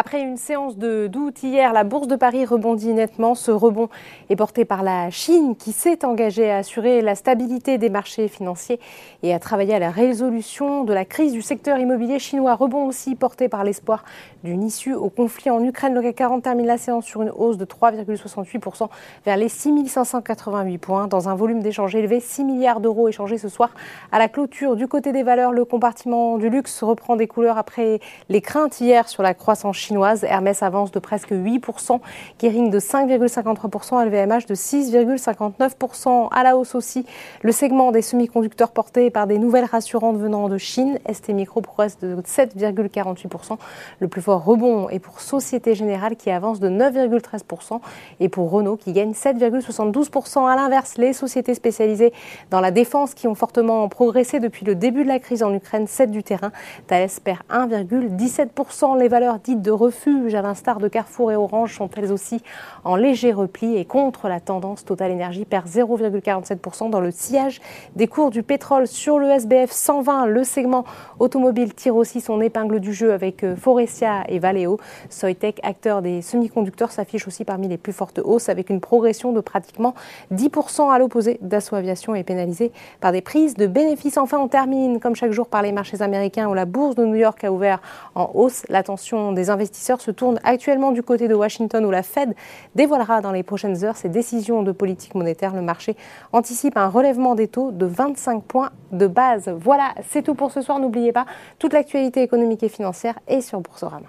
Après une séance de doute hier, la bourse de Paris rebondit nettement. Ce rebond est porté par la Chine qui s'est engagée à assurer la stabilité des marchés financiers et à travailler à la résolution de la crise du secteur immobilier chinois. Rebond aussi porté par l'espoir d'une issue au conflit en Ukraine. Le CAC 40 termine la séance sur une hausse de 3,68% vers les 6588 points dans un volume d'échanges élevé. 6 milliards d'euros échangés ce soir à la clôture. Du côté des valeurs, le compartiment du luxe reprend des couleurs après les craintes hier sur la croissance chinoise. Hermès avance de presque 8%, Kering de 5,53%, LVMH de 6,59%. À la hausse aussi, le segment des semi-conducteurs porté par des nouvelles rassurantes venant de Chine. ST Micro progresse de 7,48%. Le plus fort rebond est pour Société Générale qui avance de 9,13% et pour Renault qui gagne 7,72%. À l'inverse, les sociétés spécialisées dans la défense qui ont fortement progressé depuis le début de la crise en Ukraine 7 du terrain. Thales perd 1,17%. Les valeurs dites de refuge, à l'instar de Carrefour et Orange, sont elles aussi en léger repli et contre la tendance. Total Energy perd 0,47% dans le sillage des cours du pétrole sur le SBF 120. Le segment automobile tire aussi son épingle du jeu avec euh, Forestia et Valeo. Soitec, acteur des semi-conducteurs, s'affiche aussi parmi les plus fortes hausses avec une progression de pratiquement 10% à l'opposé. Dassault Aviation est pénalisé par des prises de bénéfices. Enfin, on termine comme chaque jour par les marchés américains où la bourse de New York a ouvert en hausse. L'attention des investisseurs investisseurs se tournent actuellement du côté de Washington où la Fed dévoilera dans les prochaines heures ses décisions de politique monétaire. Le marché anticipe un relèvement des taux de 25 points de base. Voilà, c'est tout pour ce soir. N'oubliez pas, toute l'actualité économique et financière est sur Boursorama.